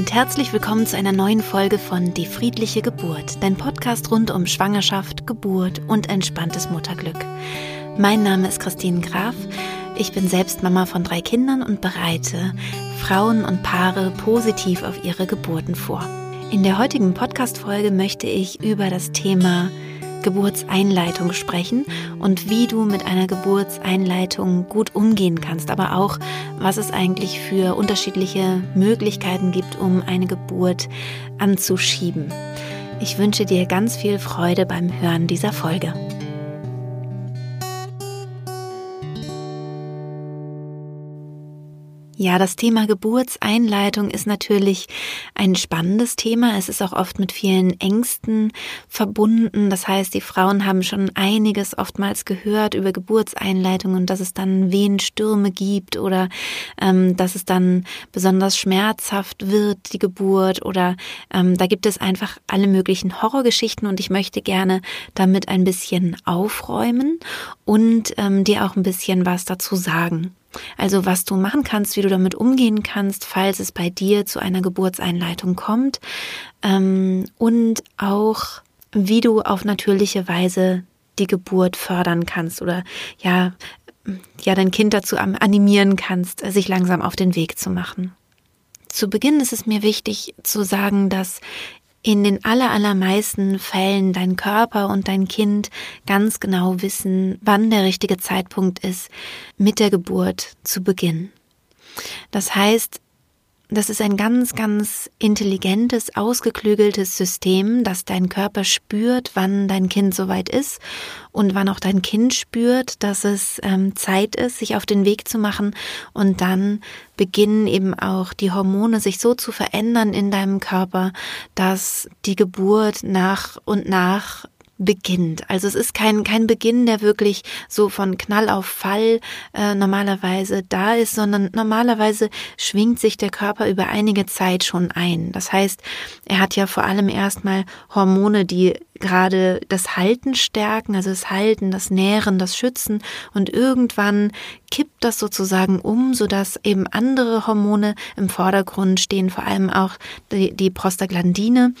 und herzlich willkommen zu einer neuen Folge von Die friedliche Geburt, dein Podcast rund um Schwangerschaft, Geburt und entspanntes Mutterglück. Mein Name ist Christine Graf. Ich bin selbst Mama von drei Kindern und bereite Frauen und Paare positiv auf ihre Geburten vor. In der heutigen Podcast-Folge möchte ich über das Thema Geburtseinleitung sprechen und wie du mit einer Geburtseinleitung gut umgehen kannst, aber auch, was es eigentlich für unterschiedliche Möglichkeiten gibt, um eine Geburt anzuschieben. Ich wünsche dir ganz viel Freude beim Hören dieser Folge. Ja, das Thema Geburtseinleitung ist natürlich ein spannendes Thema. Es ist auch oft mit vielen Ängsten verbunden. Das heißt, die Frauen haben schon einiges oftmals gehört über Geburtseinleitung und dass es dann Wehenstürme gibt oder ähm, dass es dann besonders schmerzhaft wird, die Geburt oder ähm, da gibt es einfach alle möglichen Horrorgeschichten und ich möchte gerne damit ein bisschen aufräumen und ähm, dir auch ein bisschen was dazu sagen. Also was du machen kannst, wie du damit umgehen kannst, falls es bei dir zu einer Geburtseinleitung kommt ähm, und auch wie du auf natürliche Weise die Geburt fördern kannst oder ja, ja dein Kind dazu animieren kannst, sich langsam auf den Weg zu machen. Zu Beginn ist es mir wichtig zu sagen, dass in den allermeisten Fällen dein Körper und dein Kind ganz genau wissen, wann der richtige Zeitpunkt ist, mit der Geburt zu beginnen. Das heißt, das ist ein ganz, ganz intelligentes, ausgeklügeltes System, dass dein Körper spürt, wann dein Kind soweit ist und wann auch dein Kind spürt, dass es ähm, Zeit ist, sich auf den Weg zu machen. Und dann beginnen eben auch die Hormone sich so zu verändern in deinem Körper, dass die Geburt nach und nach beginnt. Also es ist kein, kein Beginn, der wirklich so von Knall auf Fall äh, normalerweise da ist, sondern normalerweise schwingt sich der Körper über einige Zeit schon ein. Das heißt, er hat ja vor allem erstmal Hormone, die gerade das Halten stärken, also das Halten, das Nähren, das Schützen und irgendwann kippt das sozusagen um, sodass eben andere Hormone im Vordergrund stehen, vor allem auch die, die Prostaglandine,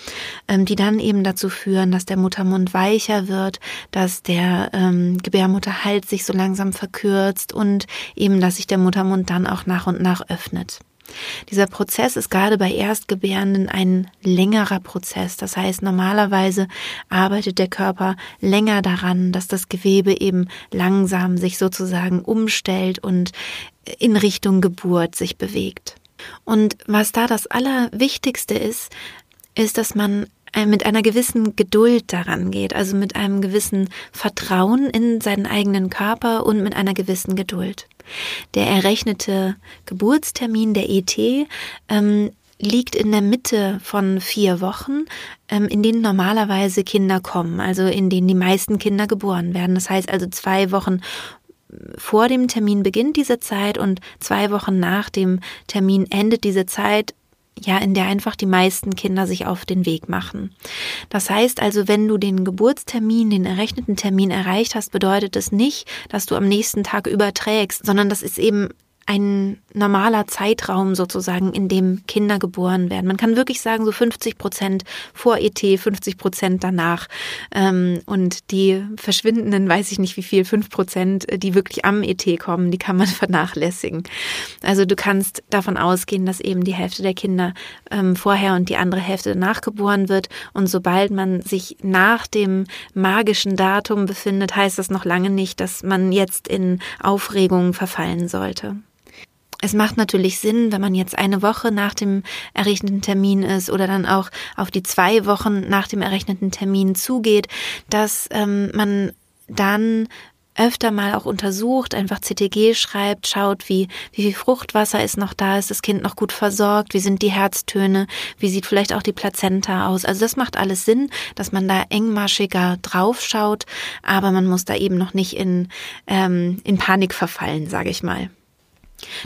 ähm, die dann eben dazu führen, dass der Muttermund weicher wird, dass der ähm, Gebärmutterhals sich so langsam verkürzt und eben, dass sich der Muttermund dann auch nach und nach öffnet. Dieser Prozess ist gerade bei Erstgebärenden ein längerer Prozess. Das heißt, normalerweise arbeitet der Körper länger daran, dass das Gewebe eben langsam sich sozusagen umstellt und in Richtung Geburt sich bewegt. Und was da das Allerwichtigste ist, ist, dass man mit einer gewissen Geduld daran geht, also mit einem gewissen Vertrauen in seinen eigenen Körper und mit einer gewissen Geduld. Der errechnete Geburtstermin der ET ähm, liegt in der Mitte von vier Wochen, ähm, in denen normalerweise Kinder kommen, also in denen die meisten Kinder geboren werden. Das heißt also zwei Wochen vor dem Termin beginnt diese Zeit und zwei Wochen nach dem Termin endet diese Zeit ja, in der einfach die meisten Kinder sich auf den Weg machen. Das heißt also, wenn du den Geburtstermin, den errechneten Termin erreicht hast, bedeutet es nicht, dass du am nächsten Tag überträgst, sondern das ist eben ein normaler Zeitraum sozusagen, in dem Kinder geboren werden. Man kann wirklich sagen, so 50 Prozent vor ET, 50 Prozent danach. Ähm, und die verschwindenden, weiß ich nicht wie viel, 5 Prozent, die wirklich am ET kommen, die kann man vernachlässigen. Also du kannst davon ausgehen, dass eben die Hälfte der Kinder ähm, vorher und die andere Hälfte danach geboren wird. Und sobald man sich nach dem magischen Datum befindet, heißt das noch lange nicht, dass man jetzt in Aufregungen verfallen sollte. Es macht natürlich Sinn, wenn man jetzt eine Woche nach dem errechneten Termin ist oder dann auch auf die zwei Wochen nach dem errechneten Termin zugeht, dass ähm, man dann öfter mal auch untersucht, einfach CTG schreibt, schaut, wie, wie viel Fruchtwasser ist noch da, ist das Kind noch gut versorgt, wie sind die Herztöne, wie sieht vielleicht auch die Plazenta aus. Also das macht alles Sinn, dass man da engmaschiger drauf schaut, aber man muss da eben noch nicht in, ähm, in Panik verfallen, sage ich mal.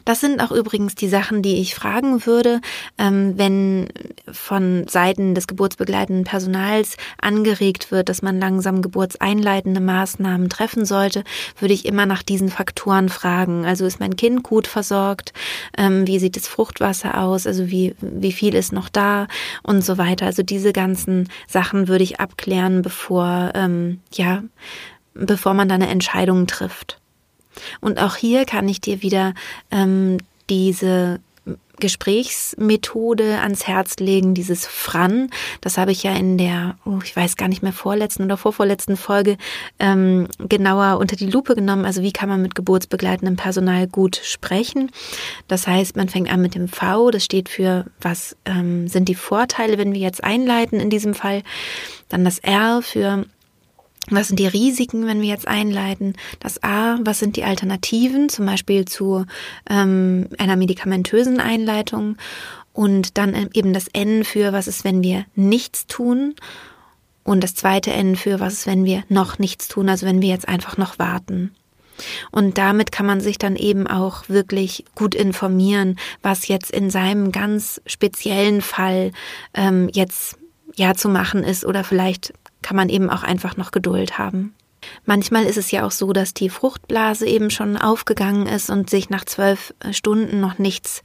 Das sind auch übrigens die Sachen, die ich fragen würde, ähm, wenn von Seiten des geburtsbegleitenden Personals angeregt wird, dass man langsam geburtseinleitende Maßnahmen treffen sollte, würde ich immer nach diesen Faktoren fragen. Also ist mein Kind gut versorgt? Ähm, wie sieht das Fruchtwasser aus? Also wie, wie viel ist noch da? Und so weiter. Also diese ganzen Sachen würde ich abklären, bevor, ähm, ja, bevor man da eine Entscheidung trifft. Und auch hier kann ich dir wieder ähm, diese Gesprächsmethode ans Herz legen, dieses Fran. Das habe ich ja in der, oh, ich weiß gar nicht mehr, vorletzten oder vorvorletzten Folge ähm, genauer unter die Lupe genommen. Also wie kann man mit geburtsbegleitendem Personal gut sprechen? Das heißt, man fängt an mit dem V, das steht für, was ähm, sind die Vorteile, wenn wir jetzt einleiten in diesem Fall. Dann das R für was sind die Risiken, wenn wir jetzt einleiten? Das A, was sind die Alternativen, zum Beispiel zu ähm, einer medikamentösen Einleitung? Und dann eben das N für, was ist, wenn wir nichts tun? Und das zweite N für, was ist, wenn wir noch nichts tun, also wenn wir jetzt einfach noch warten. Und damit kann man sich dann eben auch wirklich gut informieren, was jetzt in seinem ganz speziellen Fall ähm, jetzt ja zu machen ist oder vielleicht kann man eben auch einfach noch Geduld haben. Manchmal ist es ja auch so, dass die Fruchtblase eben schon aufgegangen ist und sich nach zwölf äh, Stunden noch nichts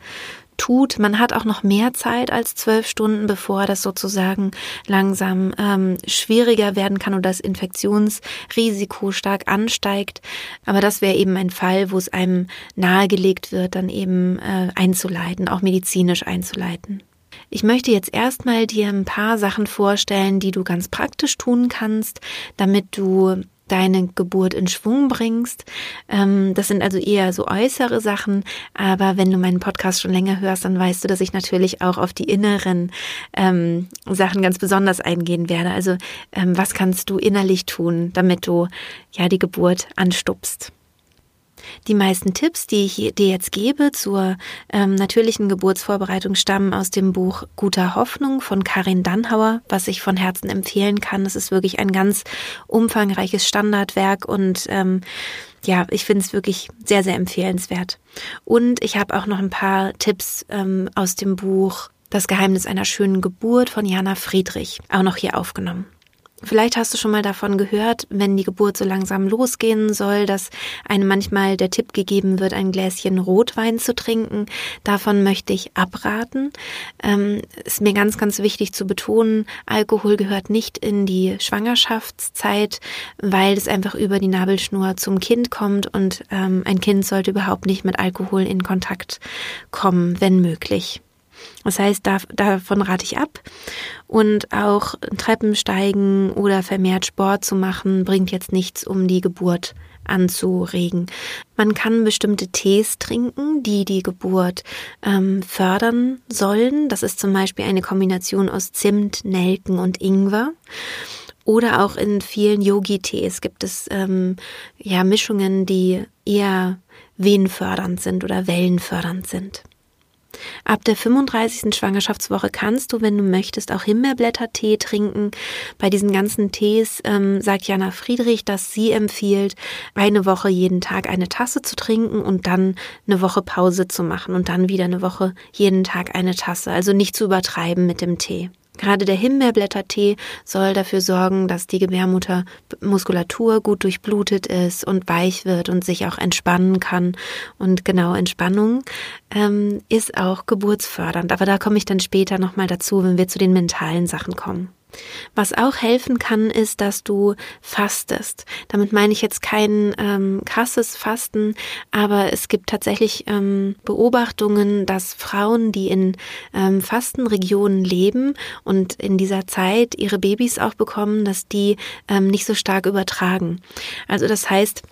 tut. Man hat auch noch mehr Zeit als zwölf Stunden, bevor das sozusagen langsam ähm, schwieriger werden kann oder das Infektionsrisiko stark ansteigt. Aber das wäre eben ein Fall, wo es einem nahegelegt wird, dann eben äh, einzuleiten, auch medizinisch einzuleiten. Ich möchte jetzt erstmal dir ein paar Sachen vorstellen, die du ganz praktisch tun kannst, damit du deine Geburt in Schwung bringst. Ähm, das sind also eher so äußere Sachen, aber wenn du meinen Podcast schon länger hörst, dann weißt du, dass ich natürlich auch auf die inneren ähm, Sachen ganz besonders eingehen werde. Also ähm, was kannst du innerlich tun, damit du ja die Geburt anstupst? Die meisten Tipps, die ich dir jetzt gebe zur ähm, natürlichen Geburtsvorbereitung, stammen aus dem Buch Guter Hoffnung von Karin Dannhauer, was ich von Herzen empfehlen kann. Es ist wirklich ein ganz umfangreiches Standardwerk und ähm, ja, ich finde es wirklich sehr, sehr empfehlenswert. Und ich habe auch noch ein paar Tipps ähm, aus dem Buch Das Geheimnis einer schönen Geburt von Jana Friedrich auch noch hier aufgenommen. Vielleicht hast du schon mal davon gehört, wenn die Geburt so langsam losgehen soll, dass einem manchmal der Tipp gegeben wird, ein Gläschen Rotwein zu trinken. Davon möchte ich abraten. Ähm, ist mir ganz, ganz wichtig zu betonen, Alkohol gehört nicht in die Schwangerschaftszeit, weil es einfach über die Nabelschnur zum Kind kommt und ähm, ein Kind sollte überhaupt nicht mit Alkohol in Kontakt kommen, wenn möglich. Das heißt, da, davon rate ich ab. Und auch Treppensteigen oder vermehrt Sport zu machen, bringt jetzt nichts, um die Geburt anzuregen. Man kann bestimmte Tees trinken, die die Geburt ähm, fördern sollen. Das ist zum Beispiel eine Kombination aus Zimt, Nelken und Ingwer. Oder auch in vielen Yogi-Tees gibt es ähm, ja Mischungen, die eher wehenfördernd sind oder wellenfördernd sind. Ab der 35. Schwangerschaftswoche kannst du, wenn du möchtest, auch Himbeerblättertee trinken. Bei diesen ganzen Tees ähm, sagt Jana Friedrich, dass sie empfiehlt, eine Woche jeden Tag eine Tasse zu trinken und dann eine Woche Pause zu machen und dann wieder eine Woche jeden Tag eine Tasse. Also nicht zu übertreiben mit dem Tee. Gerade der Himbeerblättertee soll dafür sorgen, dass die Gebärmuttermuskulatur gut durchblutet ist und weich wird und sich auch entspannen kann. Und genau Entspannung ähm, ist auch geburtsfördernd. Aber da komme ich dann später nochmal dazu, wenn wir zu den mentalen Sachen kommen. Was auch helfen kann, ist, dass du fastest. Damit meine ich jetzt kein ähm, krasses Fasten, aber es gibt tatsächlich ähm, Beobachtungen, dass Frauen, die in ähm, Fastenregionen leben und in dieser Zeit ihre Babys auch bekommen, dass die ähm, nicht so stark übertragen. Also das heißt,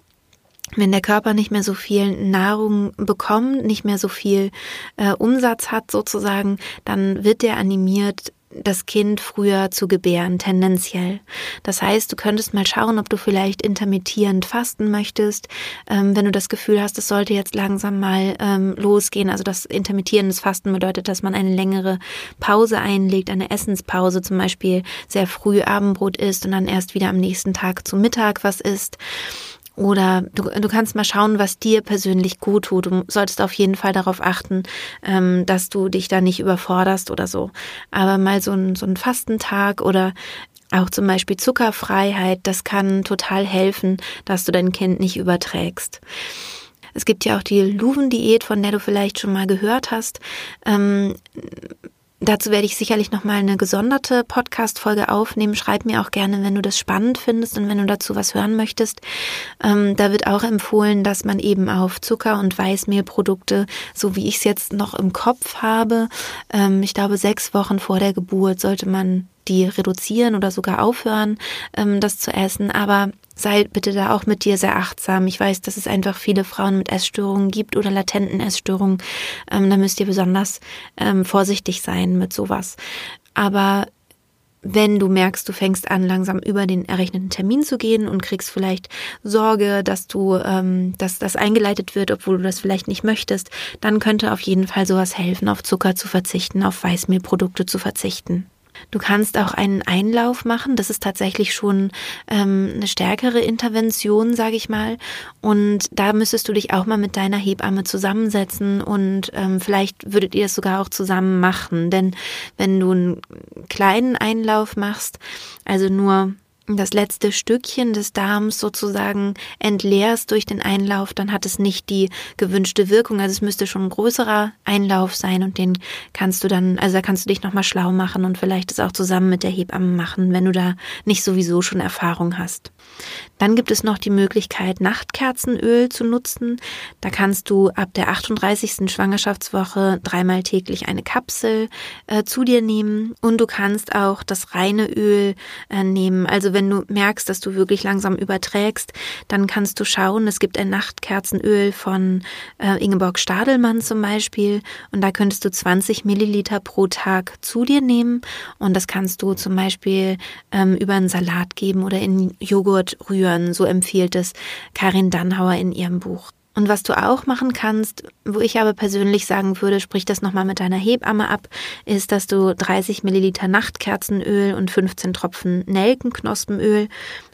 wenn der Körper nicht mehr so viel Nahrung bekommt, nicht mehr so viel äh, Umsatz hat sozusagen, dann wird der animiert, das Kind früher zu gebären, tendenziell. Das heißt, du könntest mal schauen, ob du vielleicht intermittierend fasten möchtest, ähm, wenn du das Gefühl hast, es sollte jetzt langsam mal ähm, losgehen. Also das intermittierendes Fasten bedeutet, dass man eine längere Pause einlegt, eine Essenspause, zum Beispiel sehr früh Abendbrot isst und dann erst wieder am nächsten Tag zu Mittag was isst. Oder du, du kannst mal schauen, was dir persönlich gut tut. Du solltest auf jeden Fall darauf achten, ähm, dass du dich da nicht überforderst oder so. Aber mal so ein, so ein Fastentag oder auch zum Beispiel Zuckerfreiheit, das kann total helfen, dass du dein Kind nicht überträgst. Es gibt ja auch die Luven-Diät, von der du vielleicht schon mal gehört hast. Ähm, Dazu werde ich sicherlich nochmal eine gesonderte Podcast-Folge aufnehmen. Schreib mir auch gerne, wenn du das spannend findest und wenn du dazu was hören möchtest. Ähm, da wird auch empfohlen, dass man eben auf Zucker- und Weißmehlprodukte, so wie ich es jetzt noch im Kopf habe, ähm, ich glaube, sechs Wochen vor der Geburt sollte man die reduzieren oder sogar aufhören, ähm, das zu essen. Aber sei bitte da auch mit dir sehr achtsam. Ich weiß, dass es einfach viele Frauen mit Essstörungen gibt oder latenten Essstörungen. Ähm, da müsst ihr besonders ähm, vorsichtig sein mit sowas. Aber wenn du merkst, du fängst an, langsam über den errechneten Termin zu gehen und kriegst vielleicht Sorge, dass du, ähm, dass das eingeleitet wird, obwohl du das vielleicht nicht möchtest, dann könnte auf jeden Fall sowas helfen, auf Zucker zu verzichten, auf Weißmehlprodukte zu verzichten. Du kannst auch einen Einlauf machen. Das ist tatsächlich schon ähm, eine stärkere Intervention, sage ich mal. Und da müsstest du dich auch mal mit deiner Hebamme zusammensetzen und ähm, vielleicht würdet ihr das sogar auch zusammen machen. Denn wenn du einen kleinen Einlauf machst, also nur das letzte Stückchen des Darms sozusagen entleerst durch den Einlauf, dann hat es nicht die gewünschte Wirkung. Also es müsste schon ein größerer Einlauf sein und den kannst du dann, also da kannst du dich nochmal schlau machen und vielleicht es auch zusammen mit der Hebamme machen, wenn du da nicht sowieso schon Erfahrung hast. Dann gibt es noch die Möglichkeit, Nachtkerzenöl zu nutzen. Da kannst du ab der 38. Schwangerschaftswoche dreimal täglich eine Kapsel äh, zu dir nehmen und du kannst auch das reine Öl äh, nehmen. Also wenn du merkst, dass du wirklich langsam überträgst, dann kannst du schauen, es gibt ein Nachtkerzenöl von äh, Ingeborg Stadelmann zum Beispiel und da könntest du 20 Milliliter pro Tag zu dir nehmen und das kannst du zum Beispiel ähm, über einen Salat geben oder in Joghurt rühren. So empfiehlt es Karin Dannhauer in ihrem Buch. Und was du auch machen kannst, wo ich aber persönlich sagen würde, sprich das nochmal mit deiner Hebamme ab, ist, dass du 30 Milliliter Nachtkerzenöl und 15 Tropfen Nelkenknospenöl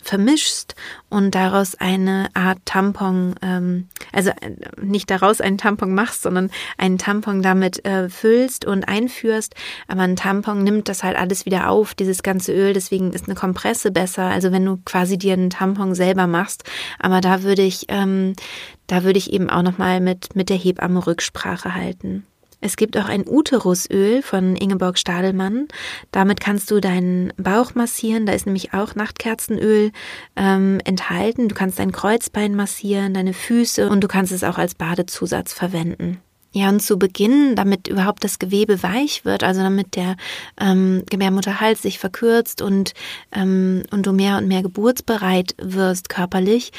vermischst und daraus eine Art Tampon, ähm, also äh, nicht daraus einen Tampon machst, sondern einen Tampon damit äh, füllst und einführst. Aber ein Tampon nimmt das halt alles wieder auf, dieses ganze Öl. Deswegen ist eine Kompresse besser. Also wenn du quasi dir einen Tampon selber machst. Aber da würde ich ähm, da würde ich eben auch nochmal mit, mit der Hebamme Rücksprache halten. Es gibt auch ein Uterusöl von Ingeborg Stadelmann. Damit kannst du deinen Bauch massieren. Da ist nämlich auch Nachtkerzenöl ähm, enthalten. Du kannst dein Kreuzbein massieren, deine Füße und du kannst es auch als Badezusatz verwenden. Ja, und zu Beginn, damit überhaupt das Gewebe weich wird, also damit der ähm, Gebärmutterhals sich verkürzt und, ähm, und du mehr und mehr geburtsbereit wirst körperlich,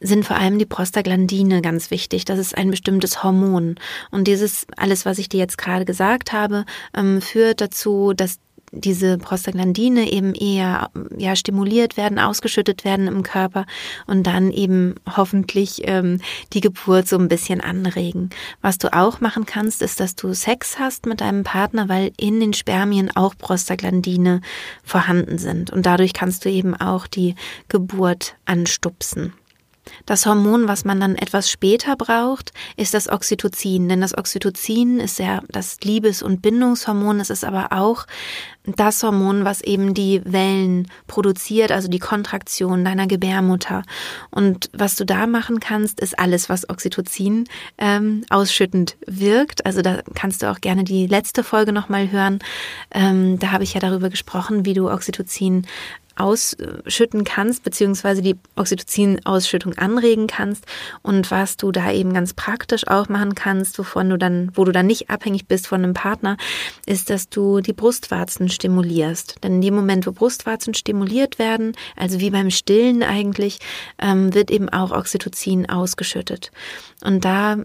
sind vor allem die Prostaglandine ganz wichtig. Das ist ein bestimmtes Hormon. Und dieses, alles, was ich dir jetzt gerade gesagt habe, ähm, führt dazu, dass diese Prostaglandine eben eher ja, stimuliert werden, ausgeschüttet werden im Körper und dann eben hoffentlich ähm, die Geburt so ein bisschen anregen. Was du auch machen kannst, ist, dass du Sex hast mit deinem Partner, weil in den Spermien auch Prostaglandine vorhanden sind. Und dadurch kannst du eben auch die Geburt anstupsen. Das Hormon, was man dann etwas später braucht, ist das Oxytocin. Denn das Oxytocin ist ja das Liebes- und Bindungshormon. Es ist aber auch das Hormon, was eben die Wellen produziert, also die Kontraktion deiner Gebärmutter. Und was du da machen kannst, ist alles, was Oxytocin ähm, ausschüttend wirkt. Also da kannst du auch gerne die letzte Folge nochmal hören. Ähm, da habe ich ja darüber gesprochen, wie du Oxytocin ausschütten kannst, beziehungsweise die Oxytocin-Ausschüttung anregen kannst und was du da eben ganz praktisch auch machen kannst, wovon du dann, wo du dann nicht abhängig bist von einem Partner, ist, dass du die Brustwarzen stimulierst. Denn in dem Moment, wo Brustwarzen stimuliert werden, also wie beim Stillen eigentlich, ähm, wird eben auch Oxytocin ausgeschüttet. Und da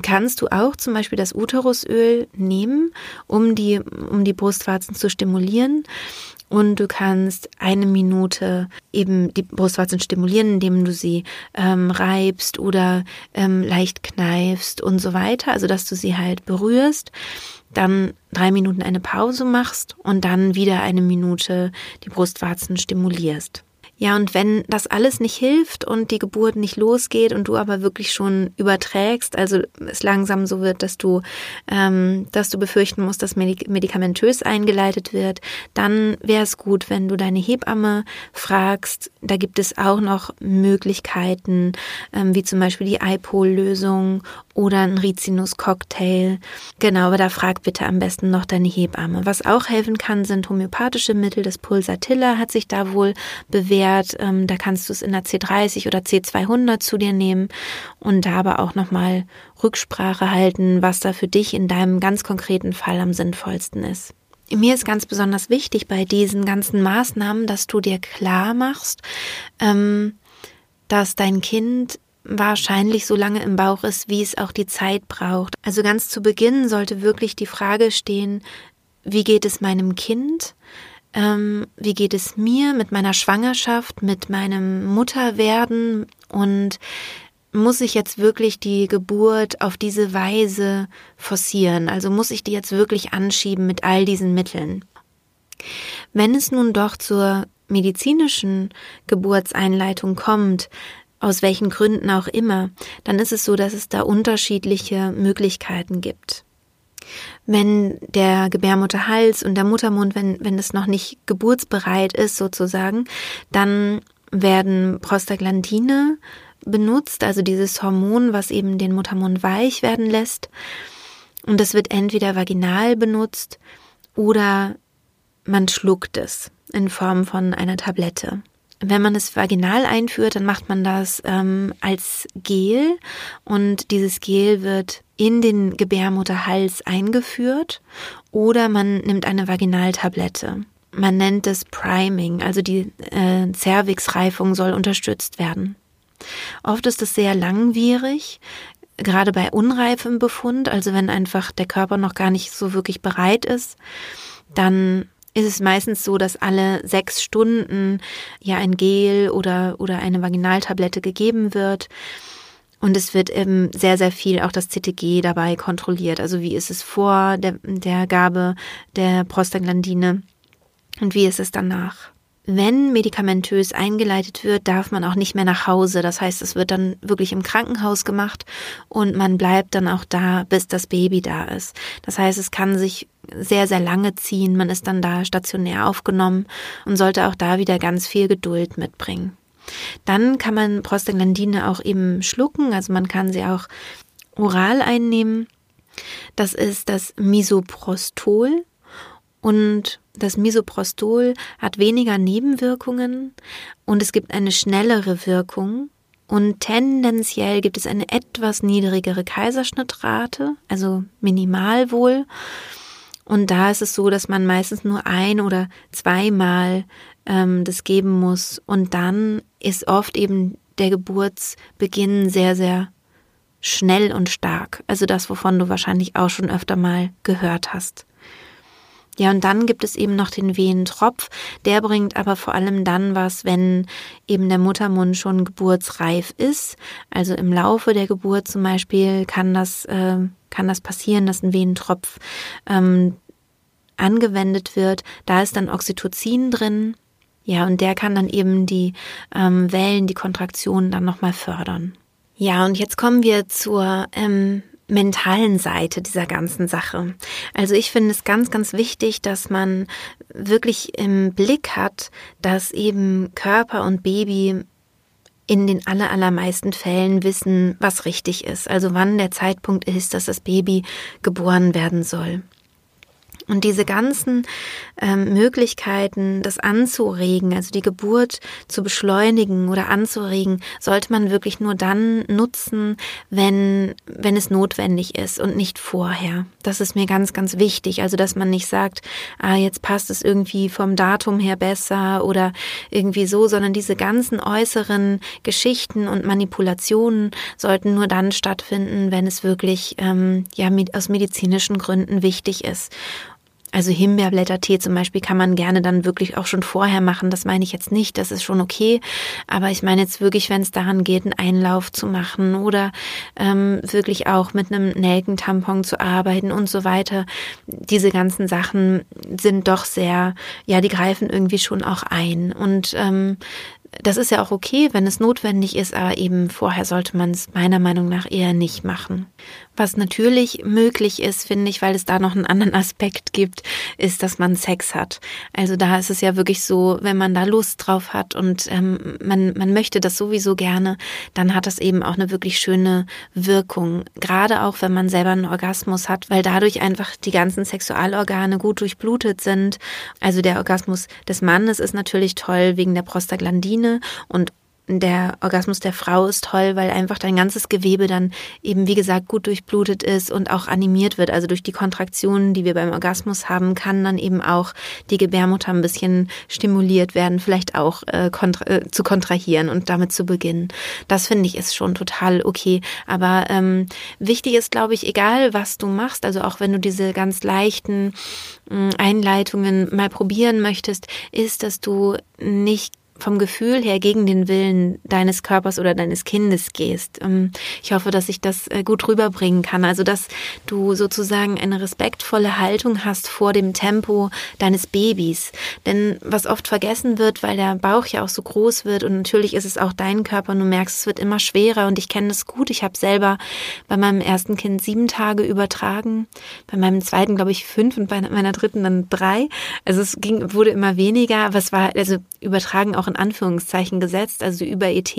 kannst du auch zum Beispiel das Uterusöl nehmen, um die, um die Brustwarzen zu stimulieren. Und du kannst eine Minute eben die Brustwarzen stimulieren, indem du sie ähm, reibst oder ähm, leicht kneifst und so weiter. Also dass du sie halt berührst, dann drei Minuten eine Pause machst und dann wieder eine Minute die Brustwarzen stimulierst. Ja, und wenn das alles nicht hilft und die Geburt nicht losgeht und du aber wirklich schon überträgst, also es langsam so wird, dass du, ähm, dass du befürchten musst, dass medikamentös eingeleitet wird, dann wäre es gut, wenn du deine Hebamme fragst. Da gibt es auch noch Möglichkeiten, ähm, wie zum Beispiel die iPol-Lösung oder ein Rizinus-Cocktail. Genau, aber da frag bitte am besten noch deine Hebamme. Was auch helfen kann, sind homöopathische Mittel. Das Pulsatilla hat sich da wohl bewährt. Ähm, da kannst du es in der C30 oder C200 zu dir nehmen und da aber auch nochmal Rücksprache halten, was da für dich in deinem ganz konkreten Fall am sinnvollsten ist. Mir ist ganz besonders wichtig bei diesen ganzen Maßnahmen, dass du dir klar machst, ähm, dass dein Kind wahrscheinlich so lange im Bauch ist, wie es auch die Zeit braucht. Also ganz zu Beginn sollte wirklich die Frage stehen, wie geht es meinem Kind? Ähm, wie geht es mir mit meiner Schwangerschaft, mit meinem Mutterwerden und muss ich jetzt wirklich die Geburt auf diese Weise forcieren? Also muss ich die jetzt wirklich anschieben mit all diesen Mitteln? Wenn es nun doch zur medizinischen Geburtseinleitung kommt, aus welchen Gründen auch immer, dann ist es so, dass es da unterschiedliche Möglichkeiten gibt. Wenn der Gebärmutterhals und der Muttermund, wenn, wenn es noch nicht geburtsbereit ist sozusagen, dann werden Prostaglandine benutzt, also dieses Hormon, was eben den Muttermund weich werden lässt. Und das wird entweder vaginal benutzt oder man schluckt es in Form von einer Tablette. Wenn man es vaginal einführt, dann macht man das ähm, als Gel und dieses Gel wird in den Gebärmutterhals eingeführt oder man nimmt eine Vaginaltablette. Man nennt es Priming, also die äh, Cervixreifung soll unterstützt werden. Oft ist es sehr langwierig, gerade bei unreifem Befund, also wenn einfach der Körper noch gar nicht so wirklich bereit ist, dann ist es meistens so, dass alle sechs Stunden ja ein Gel oder, oder eine Vaginaltablette gegeben wird. Und es wird eben sehr, sehr viel auch das CTG dabei kontrolliert. Also wie ist es vor der, der Gabe der Prostaglandine und wie ist es danach? Wenn medikamentös eingeleitet wird, darf man auch nicht mehr nach Hause. Das heißt, es wird dann wirklich im Krankenhaus gemacht und man bleibt dann auch da, bis das Baby da ist. Das heißt, es kann sich sehr, sehr lange ziehen. Man ist dann da stationär aufgenommen und sollte auch da wieder ganz viel Geduld mitbringen. Dann kann man Prostaglandine auch eben schlucken, also man kann sie auch oral einnehmen. Das ist das Misoprostol und das Misoprostol hat weniger Nebenwirkungen und es gibt eine schnellere Wirkung und tendenziell gibt es eine etwas niedrigere Kaiserschnittrate, also minimal wohl. Und da ist es so, dass man meistens nur ein oder zweimal ähm, das geben muss. Und dann ist oft eben der Geburtsbeginn sehr, sehr schnell und stark. Also das, wovon du wahrscheinlich auch schon öfter mal gehört hast. Ja, und dann gibt es eben noch den Wehentropf. Der bringt aber vor allem dann was, wenn eben der Muttermund schon geburtsreif ist. Also im Laufe der Geburt zum Beispiel kann das, äh, kann das passieren, dass ein Wehentropf ähm, angewendet wird. Da ist dann Oxytocin drin. Ja, und der kann dann eben die ähm, Wellen, die Kontraktionen dann nochmal fördern. Ja, und jetzt kommen wir zur ähm, mentalen Seite dieser ganzen Sache. Also ich finde es ganz, ganz wichtig, dass man wirklich im Blick hat, dass eben Körper und Baby in den allermeisten Fällen wissen, was richtig ist. Also wann der Zeitpunkt ist, dass das Baby geboren werden soll. Und diese ganzen ähm, Möglichkeiten, das anzuregen, also die Geburt zu beschleunigen oder anzuregen, sollte man wirklich nur dann nutzen, wenn, wenn es notwendig ist und nicht vorher. Das ist mir ganz, ganz wichtig. Also, dass man nicht sagt, ah, jetzt passt es irgendwie vom Datum her besser oder irgendwie so, sondern diese ganzen äußeren Geschichten und Manipulationen sollten nur dann stattfinden, wenn es wirklich ähm, ja aus medizinischen Gründen wichtig ist. Also Himbeerblättertee zum Beispiel kann man gerne dann wirklich auch schon vorher machen. Das meine ich jetzt nicht, das ist schon okay. Aber ich meine jetzt wirklich, wenn es daran geht, einen Einlauf zu machen oder ähm, wirklich auch mit einem Nelkentampon zu arbeiten und so weiter. Diese ganzen Sachen sind doch sehr, ja, die greifen irgendwie schon auch ein. Und ähm, das ist ja auch okay, wenn es notwendig ist, aber eben vorher sollte man es meiner Meinung nach eher nicht machen. Was natürlich möglich ist, finde ich, weil es da noch einen anderen Aspekt gibt, ist, dass man Sex hat. Also da ist es ja wirklich so, wenn man da Lust drauf hat und ähm, man, man möchte das sowieso gerne, dann hat das eben auch eine wirklich schöne Wirkung. Gerade auch, wenn man selber einen Orgasmus hat, weil dadurch einfach die ganzen Sexualorgane gut durchblutet sind. Also der Orgasmus des Mannes ist natürlich toll wegen der Prostaglandine und der Orgasmus der Frau ist toll, weil einfach dein ganzes Gewebe dann eben, wie gesagt, gut durchblutet ist und auch animiert wird. Also durch die Kontraktionen, die wir beim Orgasmus haben, kann dann eben auch die Gebärmutter ein bisschen stimuliert werden, vielleicht auch äh, kontra äh, zu kontrahieren und damit zu beginnen. Das finde ich ist schon total okay. Aber ähm, wichtig ist, glaube ich, egal was du machst, also auch wenn du diese ganz leichten äh, Einleitungen mal probieren möchtest, ist, dass du nicht vom Gefühl her gegen den Willen deines Körpers oder deines Kindes gehst. Ähm, ich hoffe, dass ich das äh, gut rüberbringen kann. Also, dass du sozusagen eine respektvolle Haltung hast vor dem Tempo deines Babys. Denn was oft vergessen wird, weil der Bauch ja auch so groß wird und natürlich ist es auch dein Körper und du merkst, es wird immer schwerer und ich kenne das gut. Ich habe selber bei meinem ersten Kind sieben Tage übertragen, bei meinem zweiten glaube ich fünf und bei meiner dritten dann drei. Also es ging, wurde immer weniger, aber war also übertragen auch in Anführungszeichen gesetzt, also über ET.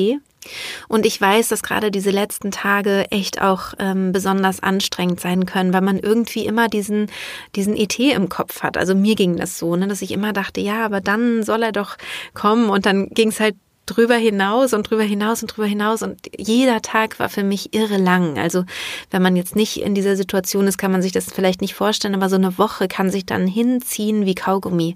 Und ich weiß, dass gerade diese letzten Tage echt auch ähm, besonders anstrengend sein können, weil man irgendwie immer diesen, diesen ET im Kopf hat. Also mir ging das so, ne, dass ich immer dachte, ja, aber dann soll er doch kommen. Und dann ging es halt drüber hinaus und drüber hinaus und drüber hinaus und jeder Tag war für mich irre lang. Also wenn man jetzt nicht in dieser Situation ist, kann man sich das vielleicht nicht vorstellen, aber so eine Woche kann sich dann hinziehen wie Kaugummi.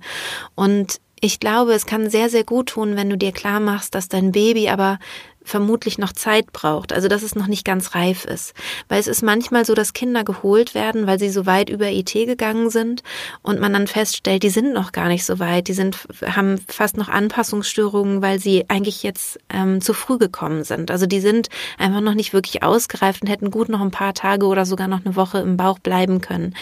Und ich glaube, es kann sehr, sehr gut tun, wenn du dir klar machst, dass dein Baby aber vermutlich noch Zeit braucht, also dass es noch nicht ganz reif ist. Weil es ist manchmal so, dass Kinder geholt werden, weil sie so weit über IT gegangen sind und man dann feststellt, die sind noch gar nicht so weit, die sind, haben fast noch Anpassungsstörungen, weil sie eigentlich jetzt ähm, zu früh gekommen sind. Also die sind einfach noch nicht wirklich ausgereift und hätten gut noch ein paar Tage oder sogar noch eine Woche im Bauch bleiben können.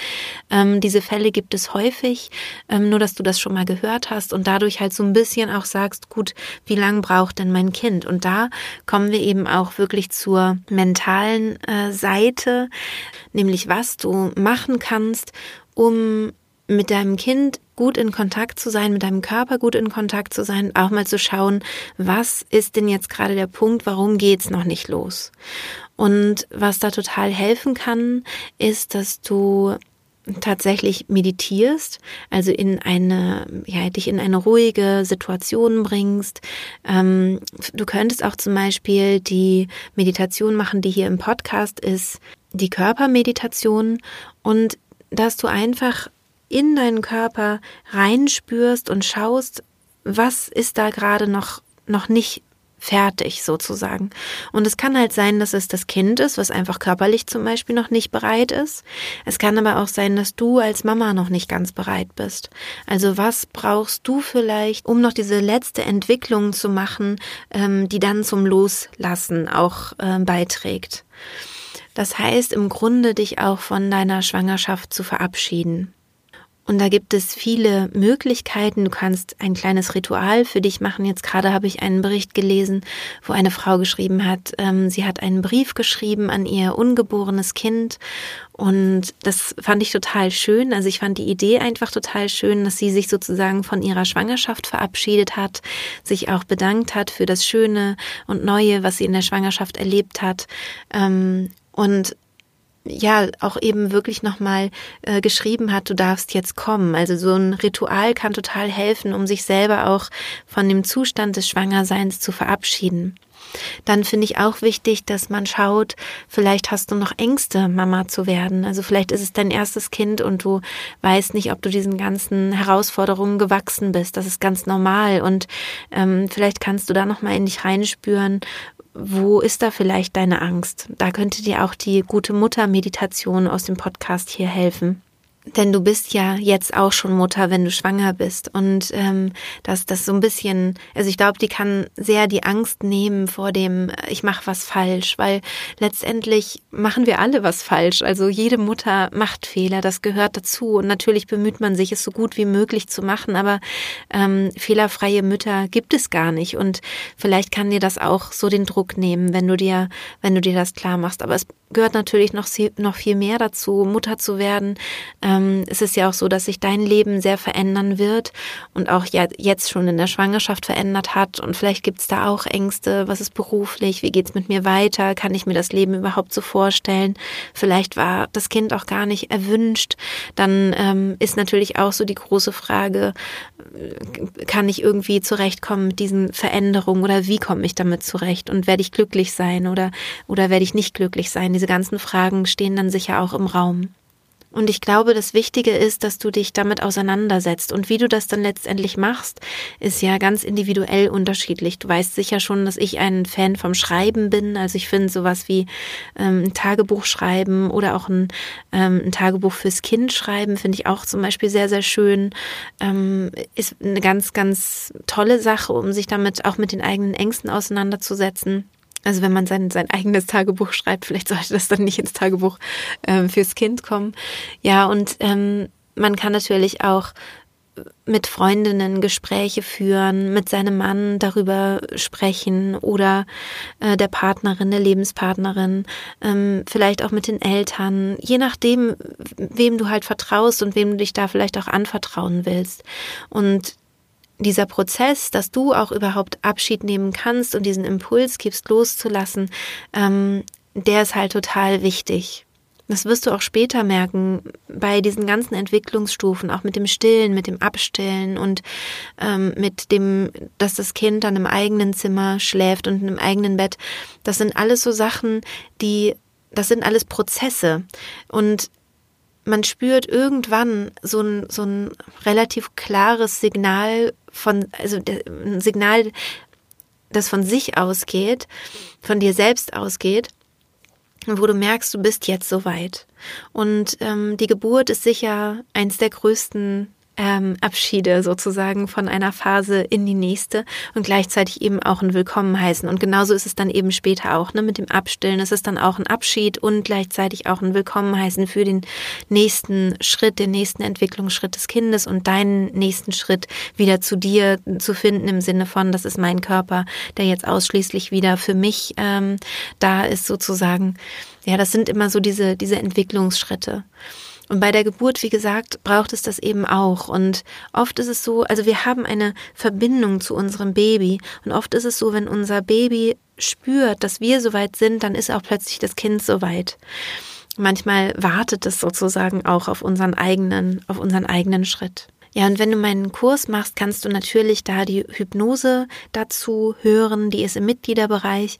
Ähm, diese Fälle gibt es häufig, ähm, nur dass du das schon mal gehört hast und dadurch halt so ein bisschen auch sagst, gut, wie lang braucht denn mein Kind? Und da kommen wir eben auch wirklich zur mentalen äh, Seite, nämlich was du machen kannst, um mit deinem Kind gut in Kontakt zu sein, mit deinem Körper gut in Kontakt zu sein, auch mal zu schauen, was ist denn jetzt gerade der Punkt, warum geht's noch nicht los? Und was da total helfen kann, ist, dass du tatsächlich meditierst, also in eine, ja, dich in eine ruhige Situation bringst. Ähm, du könntest auch zum Beispiel die Meditation machen, die hier im Podcast ist, die Körpermeditation und dass du einfach in deinen Körper reinspürst und schaust, was ist da gerade noch noch nicht fertig sozusagen. Und es kann halt sein, dass es das Kind ist, was einfach körperlich zum Beispiel noch nicht bereit ist. Es kann aber auch sein, dass du als Mama noch nicht ganz bereit bist. Also was brauchst du vielleicht, um noch diese letzte Entwicklung zu machen, ähm, die dann zum Loslassen auch äh, beiträgt. Das heißt im Grunde dich auch von deiner Schwangerschaft zu verabschieden. Und da gibt es viele Möglichkeiten. Du kannst ein kleines Ritual für dich machen. Jetzt gerade habe ich einen Bericht gelesen, wo eine Frau geschrieben hat, ähm, sie hat einen Brief geschrieben an ihr ungeborenes Kind. Und das fand ich total schön. Also ich fand die Idee einfach total schön, dass sie sich sozusagen von ihrer Schwangerschaft verabschiedet hat, sich auch bedankt hat für das Schöne und Neue, was sie in der Schwangerschaft erlebt hat. Ähm, und ja auch eben wirklich nochmal äh, geschrieben hat, du darfst jetzt kommen. Also so ein Ritual kann total helfen, um sich selber auch von dem Zustand des Schwangerseins zu verabschieden. Dann finde ich auch wichtig, dass man schaut, vielleicht hast du noch Ängste, Mama zu werden. Also vielleicht ist es dein erstes Kind und du weißt nicht, ob du diesen ganzen Herausforderungen gewachsen bist. Das ist ganz normal und ähm, vielleicht kannst du da noch mal in dich reinspüren wo ist da vielleicht deine Angst? Da könnte dir auch die gute Mutter-Meditation aus dem Podcast hier helfen. Denn du bist ja jetzt auch schon Mutter, wenn du schwanger bist. Und ähm, dass das so ein bisschen, also ich glaube, die kann sehr die Angst nehmen vor dem, ich mache was falsch, weil letztendlich machen wir alle was falsch. Also jede Mutter macht Fehler, das gehört dazu. Und natürlich bemüht man sich, es so gut wie möglich zu machen, aber ähm, fehlerfreie Mütter gibt es gar nicht. Und vielleicht kann dir das auch so den Druck nehmen, wenn du dir, wenn du dir das klar machst. Aber es gehört natürlich noch, noch viel mehr dazu, Mutter zu werden. Ähm, es ist ja auch so, dass sich dein Leben sehr verändern wird und auch ja, jetzt schon in der Schwangerschaft verändert hat. Und vielleicht gibt es da auch Ängste. Was ist beruflich? Wie geht's mit mir weiter? Kann ich mir das Leben überhaupt so vorstellen? Vielleicht war das Kind auch gar nicht erwünscht. Dann ähm, ist natürlich auch so die große Frage, äh, kann ich irgendwie zurechtkommen mit diesen Veränderungen oder wie komme ich damit zurecht? Und werde ich glücklich sein oder, oder werde ich nicht glücklich sein? Diese ganzen Fragen stehen dann sicher auch im Raum. Und ich glaube, das Wichtige ist, dass du dich damit auseinandersetzt. Und wie du das dann letztendlich machst, ist ja ganz individuell unterschiedlich. Du weißt sicher schon, dass ich ein Fan vom Schreiben bin. Also ich finde sowas wie ähm, ein Tagebuch schreiben oder auch ein, ähm, ein Tagebuch fürs Kind schreiben, finde ich auch zum Beispiel sehr, sehr schön. Ähm, ist eine ganz, ganz tolle Sache, um sich damit auch mit den eigenen Ängsten auseinanderzusetzen. Also wenn man sein, sein eigenes Tagebuch schreibt, vielleicht sollte das dann nicht ins Tagebuch ähm, fürs Kind kommen. Ja, und ähm, man kann natürlich auch mit Freundinnen Gespräche führen, mit seinem Mann darüber sprechen oder äh, der Partnerin, der Lebenspartnerin, ähm, vielleicht auch mit den Eltern, je nachdem, wem du halt vertraust und wem du dich da vielleicht auch anvertrauen willst. Und dieser Prozess, dass du auch überhaupt Abschied nehmen kannst und diesen Impuls gibst, loszulassen, ähm, der ist halt total wichtig. Das wirst du auch später merken bei diesen ganzen Entwicklungsstufen, auch mit dem Stillen, mit dem Abstillen und ähm, mit dem, dass das Kind dann im eigenen Zimmer schläft und im eigenen Bett. Das sind alles so Sachen, die, das sind alles Prozesse. Und man spürt irgendwann so ein, so ein relativ klares Signal von, also ein Signal, das von sich ausgeht, von dir selbst ausgeht, wo du merkst, du bist jetzt soweit. Und ähm, die Geburt ist sicher eins der größten ähm, Abschiede sozusagen von einer Phase in die nächste und gleichzeitig eben auch ein Willkommen heißen. Und genauso ist es dann eben später auch, ne? Mit dem Abstillen ist es dann auch ein Abschied und gleichzeitig auch ein Willkommen heißen für den nächsten Schritt, den nächsten Entwicklungsschritt des Kindes und deinen nächsten Schritt wieder zu dir zu finden im Sinne von, das ist mein Körper, der jetzt ausschließlich wieder für mich ähm, da ist sozusagen. Ja, das sind immer so diese, diese Entwicklungsschritte. Und bei der Geburt, wie gesagt, braucht es das eben auch. Und oft ist es so, also wir haben eine Verbindung zu unserem Baby. Und oft ist es so, wenn unser Baby spürt, dass wir soweit sind, dann ist auch plötzlich das Kind soweit. Manchmal wartet es sozusagen auch auf unseren eigenen, auf unseren eigenen Schritt. Ja, und wenn du meinen Kurs machst, kannst du natürlich da die Hypnose dazu hören, die ist im Mitgliederbereich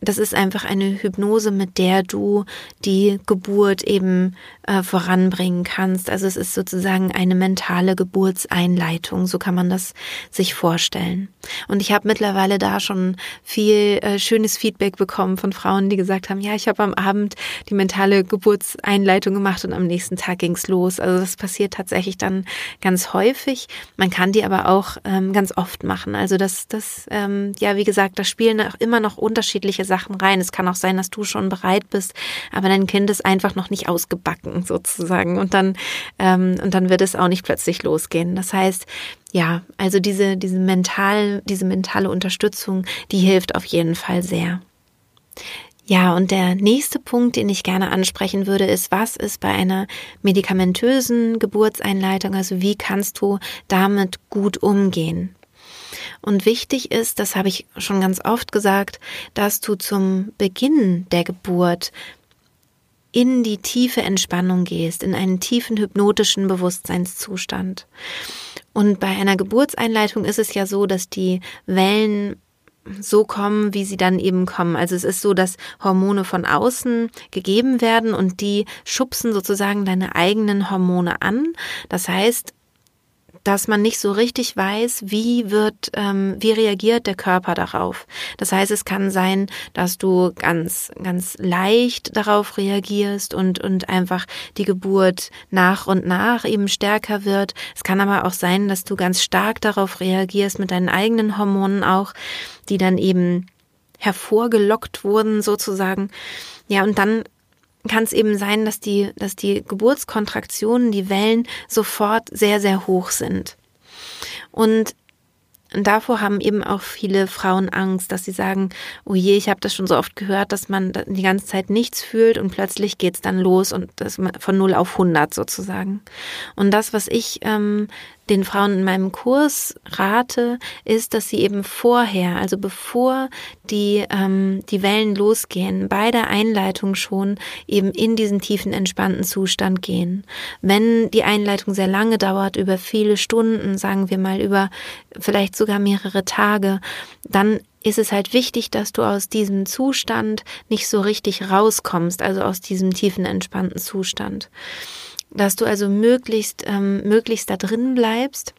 das ist einfach eine Hypnose, mit der du die Geburt eben äh, voranbringen kannst. Also es ist sozusagen eine mentale Geburtseinleitung, so kann man das sich vorstellen. Und ich habe mittlerweile da schon viel äh, schönes Feedback bekommen von Frauen, die gesagt haben, ja, ich habe am Abend die mentale Geburtseinleitung gemacht und am nächsten Tag ging's los. Also das passiert tatsächlich dann ganz häufig. Man kann die aber auch ähm, ganz oft machen. Also das, das, ähm, ja, wie gesagt, da spielen auch immer noch unterschiedliche Sachen rein. Es kann auch sein, dass du schon bereit bist, aber dein Kind ist einfach noch nicht ausgebacken sozusagen und dann ähm, und dann wird es auch nicht plötzlich losgehen. Das heißt, ja, also diese diese mental diese mentale Unterstützung, die hilft auf jeden Fall sehr. Ja, und der nächste Punkt, den ich gerne ansprechen würde, ist, was ist bei einer medikamentösen Geburtseinleitung, also wie kannst du damit gut umgehen? Und wichtig ist, das habe ich schon ganz oft gesagt, dass du zum Beginn der Geburt in die tiefe Entspannung gehst, in einen tiefen hypnotischen Bewusstseinszustand. Und bei einer Geburtseinleitung ist es ja so, dass die Wellen so kommen, wie sie dann eben kommen. Also es ist so, dass Hormone von außen gegeben werden und die schubsen sozusagen deine eigenen Hormone an. Das heißt, dass man nicht so richtig weiß, wie wird, ähm, wie reagiert der Körper darauf. Das heißt, es kann sein, dass du ganz, ganz leicht darauf reagierst und, und einfach die Geburt nach und nach eben stärker wird. Es kann aber auch sein, dass du ganz stark darauf reagierst mit deinen eigenen Hormonen auch, die dann eben hervorgelockt wurden sozusagen. Ja, und dann kann es eben sein, dass die, dass die Geburtskontraktionen, die Wellen sofort sehr, sehr hoch sind. Und davor haben eben auch viele Frauen Angst, dass sie sagen, oh je, ich habe das schon so oft gehört, dass man die ganze Zeit nichts fühlt und plötzlich geht's dann los und das von 0 auf 100 sozusagen. Und das, was ich ähm, den Frauen in meinem Kurs rate, ist, dass sie eben vorher, also bevor die, ähm, die Wellen losgehen, bei der Einleitung schon eben in diesen tiefen entspannten Zustand gehen. Wenn die Einleitung sehr lange dauert, über viele Stunden, sagen wir mal über vielleicht sogar mehrere Tage, dann ist es halt wichtig, dass du aus diesem Zustand nicht so richtig rauskommst, also aus diesem tiefen entspannten Zustand dass du also möglichst, ähm, möglichst da drin bleibst.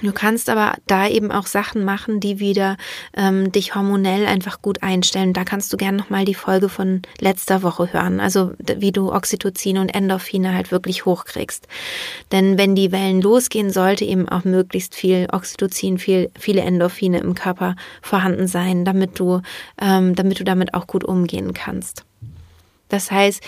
Du kannst aber da eben auch Sachen machen, die wieder ähm, dich hormonell einfach gut einstellen. Da kannst du gerne nochmal die Folge von letzter Woche hören. Also wie du Oxytocin und Endorphine halt wirklich hochkriegst. Denn wenn die Wellen losgehen, sollte eben auch möglichst viel Oxytocin, viel, viele Endorphine im Körper vorhanden sein, damit du, ähm, damit du damit auch gut umgehen kannst. Das heißt,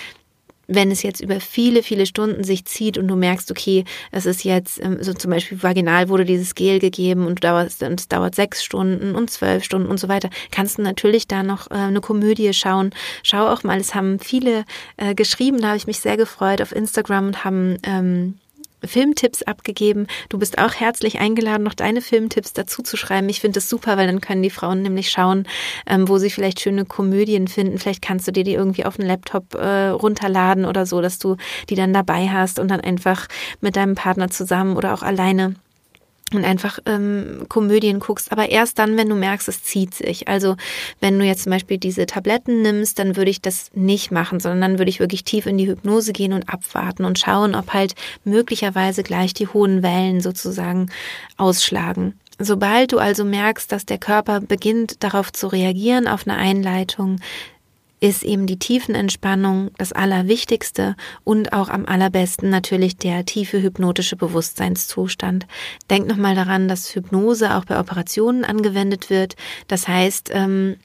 wenn es jetzt über viele, viele Stunden sich zieht und du merkst, okay, es ist jetzt ähm, so zum Beispiel vaginal wurde dieses Gel gegeben und, dauert, und es dauert sechs Stunden und zwölf Stunden und so weiter, kannst du natürlich da noch äh, eine Komödie schauen. Schau auch mal, es haben viele äh, geschrieben, da habe ich mich sehr gefreut auf Instagram und haben ähm, Filmtipps abgegeben. Du bist auch herzlich eingeladen, noch deine Filmtipps dazu zu schreiben. Ich finde das super, weil dann können die Frauen nämlich schauen, ähm, wo sie vielleicht schöne Komödien finden. Vielleicht kannst du dir die irgendwie auf den Laptop äh, runterladen oder so, dass du die dann dabei hast und dann einfach mit deinem Partner zusammen oder auch alleine und einfach ähm, Komödien guckst, aber erst dann, wenn du merkst, es zieht sich. Also wenn du jetzt zum Beispiel diese Tabletten nimmst, dann würde ich das nicht machen, sondern dann würde ich wirklich tief in die Hypnose gehen und abwarten und schauen, ob halt möglicherweise gleich die hohen Wellen sozusagen ausschlagen. Sobald du also merkst, dass der Körper beginnt darauf zu reagieren, auf eine Einleitung, ist eben die Tiefenentspannung das Allerwichtigste und auch am allerbesten natürlich der tiefe hypnotische Bewusstseinszustand. Denk nochmal daran, dass Hypnose auch bei Operationen angewendet wird. Das heißt, ähm,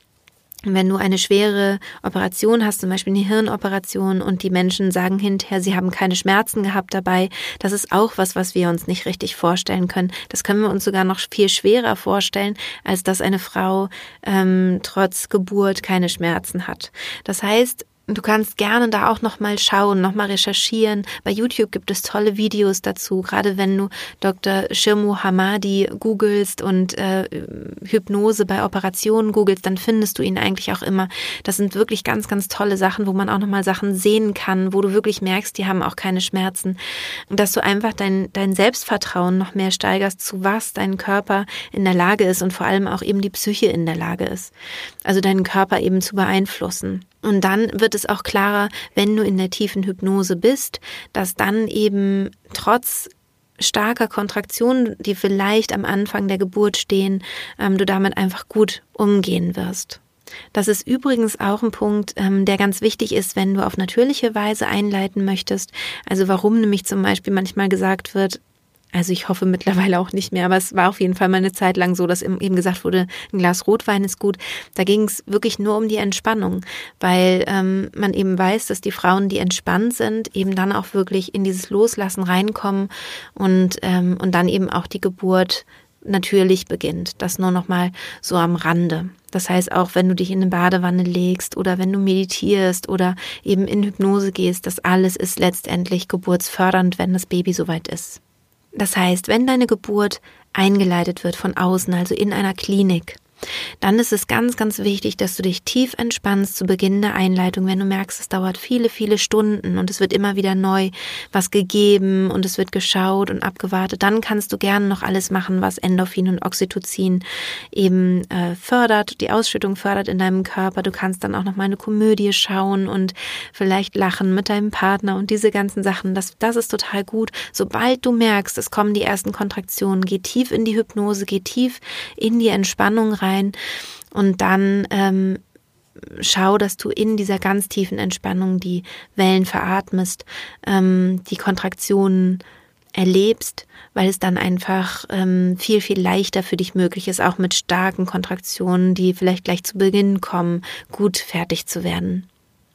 wenn du eine schwere Operation hast, zum Beispiel eine Hirnoperation und die Menschen sagen hinterher, sie haben keine Schmerzen gehabt dabei, das ist auch was, was wir uns nicht richtig vorstellen können. Das können wir uns sogar noch viel schwerer vorstellen, als dass eine Frau ähm, trotz Geburt keine Schmerzen hat. Das heißt, Du kannst gerne da auch nochmal schauen, nochmal recherchieren. Bei YouTube gibt es tolle Videos dazu, gerade wenn du Dr. Shirmu Hamadi googelst und äh, Hypnose bei Operationen googelst, dann findest du ihn eigentlich auch immer. Das sind wirklich ganz, ganz tolle Sachen, wo man auch nochmal Sachen sehen kann, wo du wirklich merkst, die haben auch keine Schmerzen. Dass du einfach dein, dein Selbstvertrauen noch mehr steigerst, zu was dein Körper in der Lage ist und vor allem auch eben die Psyche in der Lage ist. Also deinen Körper eben zu beeinflussen. Und dann wird es auch klarer, wenn du in der tiefen Hypnose bist, dass dann eben trotz starker Kontraktionen, die vielleicht am Anfang der Geburt stehen, ähm, du damit einfach gut umgehen wirst. Das ist übrigens auch ein Punkt, ähm, der ganz wichtig ist, wenn du auf natürliche Weise einleiten möchtest. Also warum nämlich zum Beispiel manchmal gesagt wird, also ich hoffe mittlerweile auch nicht mehr, aber es war auf jeden Fall mal eine Zeit lang so, dass eben gesagt wurde, ein Glas Rotwein ist gut. Da ging es wirklich nur um die Entspannung, weil ähm, man eben weiß, dass die Frauen, die entspannt sind, eben dann auch wirklich in dieses Loslassen reinkommen und, ähm, und dann eben auch die Geburt natürlich beginnt. Das nur noch mal so am Rande. Das heißt, auch wenn du dich in eine Badewanne legst oder wenn du meditierst oder eben in Hypnose gehst, das alles ist letztendlich geburtsfördernd, wenn das Baby soweit ist. Das heißt, wenn deine Geburt eingeleitet wird von außen, also in einer Klinik, Dann ist es ganz, ganz wichtig, dass du dich tief entspannst zu Beginn der Einleitung, wenn du merkst, es dauert viele, viele Stunden und es wird immer wieder neu was gegeben und es wird geschaut und abgewartet. Dann kannst du gerne noch alles machen, was Endorphin und Oxytocin eben äh, fördert, die Ausschüttung fördert in deinem Körper. Du kannst dann auch noch mal eine Komödie schauen und vielleicht lachen mit deinem Partner und diese ganzen Sachen. Das, das ist total gut. Sobald du merkst, es kommen die ersten Kontraktionen, geh tief in die Hypnose, geh tief in die Entspannung rein und dann ähm, schau, dass du in dieser ganz tiefen Entspannung die Wellen veratmest, ähm, die Kontraktionen erlebst, weil es dann einfach ähm, viel, viel leichter für dich möglich ist, auch mit starken Kontraktionen, die vielleicht gleich zu Beginn kommen, gut fertig zu werden.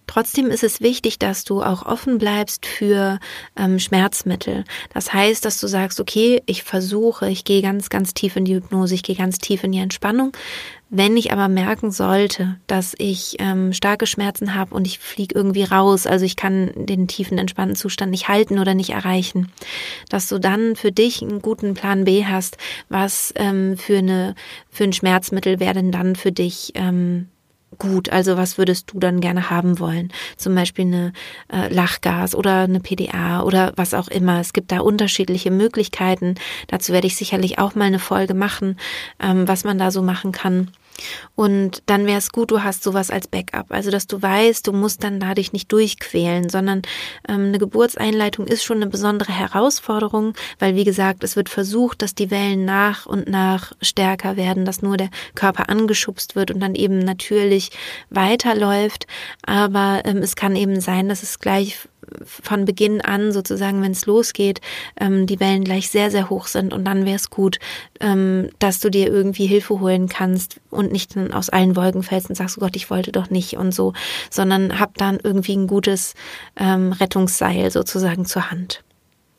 Trotzdem ist es wichtig, dass du auch offen bleibst für ähm, Schmerzmittel. Das heißt, dass du sagst, okay, ich versuche, ich gehe ganz, ganz tief in die Hypnose, ich gehe ganz tief in die Entspannung. Wenn ich aber merken sollte, dass ich ähm, starke Schmerzen habe und ich fliege irgendwie raus, also ich kann den tiefen entspannten Zustand nicht halten oder nicht erreichen, dass du dann für dich einen guten Plan B hast, was ähm, für eine für ein Schmerzmittel wäre denn dann für dich ähm, gut? Also was würdest du dann gerne haben wollen? Zum Beispiel eine äh, Lachgas oder eine PDA oder was auch immer. Es gibt da unterschiedliche Möglichkeiten. Dazu werde ich sicherlich auch mal eine Folge machen, ähm, was man da so machen kann. Und dann wäre es gut, du hast sowas als Backup. Also, dass du weißt, du musst dann da dich nicht durchquälen, sondern ähm, eine Geburtseinleitung ist schon eine besondere Herausforderung, weil, wie gesagt, es wird versucht, dass die Wellen nach und nach stärker werden, dass nur der Körper angeschubst wird und dann eben natürlich weiterläuft. Aber ähm, es kann eben sein, dass es gleich von Beginn an sozusagen, wenn es losgeht, ähm, die Wellen gleich sehr, sehr hoch sind und dann wäre es gut, ähm, dass du dir irgendwie Hilfe holen kannst und nicht aus allen Wolken fällst und sagst, oh Gott, ich wollte doch nicht und so, sondern hab dann irgendwie ein gutes ähm, Rettungsseil sozusagen zur Hand.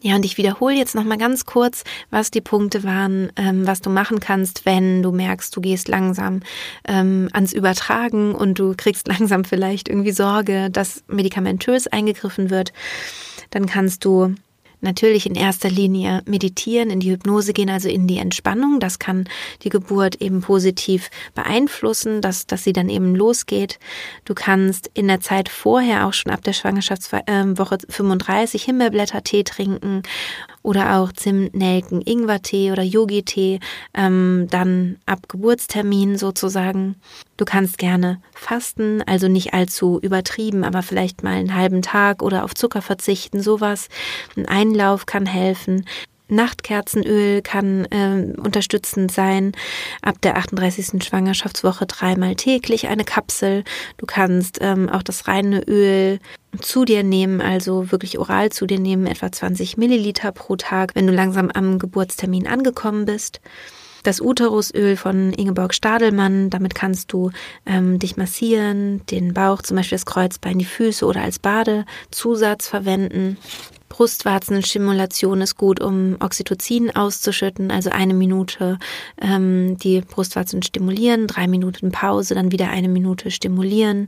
Ja, und ich wiederhole jetzt nochmal ganz kurz, was die Punkte waren, ähm, was du machen kannst, wenn du merkst, du gehst langsam ähm, ans Übertragen und du kriegst langsam vielleicht irgendwie Sorge, dass medikamentös eingegriffen wird. Dann kannst du natürlich in erster Linie meditieren, in die Hypnose gehen, also in die Entspannung. Das kann die Geburt eben positiv beeinflussen, dass, dass sie dann eben losgeht. Du kannst in der Zeit vorher auch schon ab der Schwangerschaftswoche 35 Himbeerblättertee trinken oder auch Zimt, Nelken, Ingwertee oder Yogi-Tee, ähm, dann ab Geburtstermin sozusagen. Du kannst gerne fasten, also nicht allzu übertrieben, aber vielleicht mal einen halben Tag oder auf Zucker verzichten, sowas. Ein Einlauf kann helfen. Nachtkerzenöl kann äh, unterstützend sein. Ab der 38. Schwangerschaftswoche dreimal täglich eine Kapsel. Du kannst ähm, auch das reine Öl zu dir nehmen, also wirklich oral zu dir nehmen, etwa 20 Milliliter pro Tag, wenn du langsam am Geburtstermin angekommen bist. Das Uterusöl von Ingeborg Stadelmann, damit kannst du ähm, dich massieren, den Bauch, zum Beispiel das Kreuzbein, die Füße oder als Badezusatz verwenden. Brustwarzenstimulation ist gut, um Oxytocin auszuschütten, also eine Minute ähm, die Brustwarzen stimulieren, drei Minuten Pause, dann wieder eine Minute stimulieren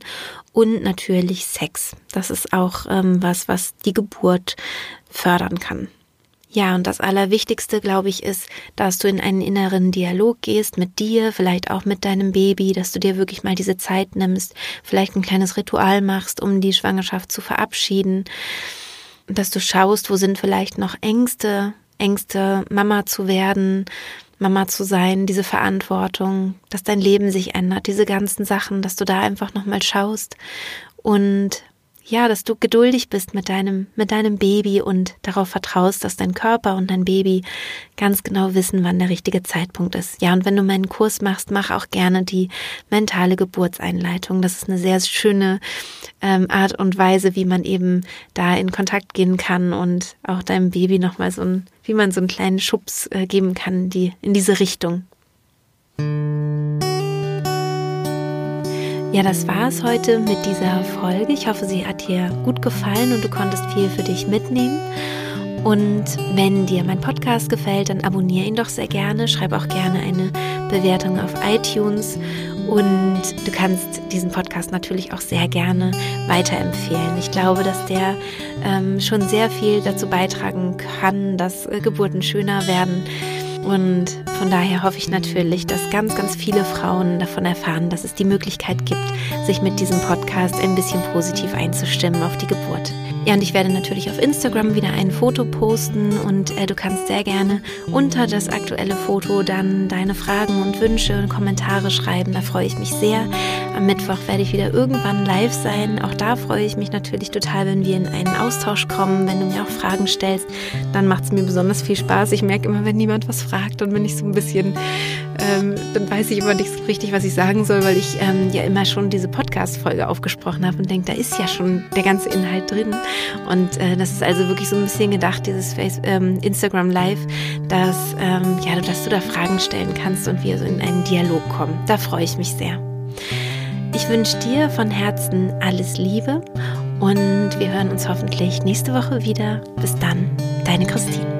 und natürlich Sex. Das ist auch ähm, was, was die Geburt fördern kann. Ja, und das Allerwichtigste, glaube ich, ist, dass du in einen inneren Dialog gehst mit dir, vielleicht auch mit deinem Baby, dass du dir wirklich mal diese Zeit nimmst, vielleicht ein kleines Ritual machst, um die Schwangerschaft zu verabschieden dass du schaust, wo sind vielleicht noch Ängste, Ängste, Mama zu werden, Mama zu sein, diese Verantwortung, dass dein Leben sich ändert, diese ganzen Sachen, dass du da einfach nochmal schaust und ja, dass du geduldig bist mit deinem, mit deinem Baby und darauf vertraust, dass dein Körper und dein Baby ganz genau wissen, wann der richtige Zeitpunkt ist. Ja, und wenn du meinen Kurs machst, mach auch gerne die mentale Geburtseinleitung. Das ist eine sehr schöne ähm, Art und Weise, wie man eben da in Kontakt gehen kann und auch deinem Baby nochmal so ein, wie man so einen kleinen Schubs äh, geben kann, die, in diese Richtung. Ja, das war es heute mit dieser Folge. Ich hoffe, sie hat dir gut gefallen und du konntest viel für dich mitnehmen. Und wenn dir mein Podcast gefällt, dann abonniere ihn doch sehr gerne. Schreib auch gerne eine Bewertung auf iTunes. Und du kannst diesen Podcast natürlich auch sehr gerne weiterempfehlen. Ich glaube, dass der ähm, schon sehr viel dazu beitragen kann, dass äh, Geburten schöner werden Und von daher hoffe ich natürlich, dass ganz, ganz viele Frauen davon erfahren, dass es die Möglichkeit gibt, sich mit diesem Podcast ein bisschen positiv einzustimmen auf die Geburt. Ja, und ich werde natürlich auf Instagram wieder ein Foto posten und äh, du kannst sehr gerne unter das aktuelle Foto dann deine Fragen und Wünsche und Kommentare schreiben. Da freue ich mich sehr. Am Mittwoch werde ich wieder irgendwann live sein. Auch da freue ich mich natürlich total, wenn wir in einen Austausch kommen, wenn du mir auch Fragen stellst. Dann macht es mir besonders viel Spaß. Ich merke immer, wenn niemand was fragt und wenn ich so ein bisschen ähm, dann weiß ich immer nicht so richtig, was ich sagen soll, weil ich ähm, ja immer schon diese Podcast-Folge aufgesprochen habe und denke, da ist ja schon der ganze Inhalt drin. Und äh, das ist also wirklich so ein bisschen gedacht, dieses Face, ähm, Instagram Live, dass, ähm, ja, dass du da Fragen stellen kannst und wir so in einen Dialog kommen. Da freue ich mich sehr. Ich wünsche dir von Herzen alles Liebe und wir hören uns hoffentlich nächste Woche wieder. Bis dann, deine Christine.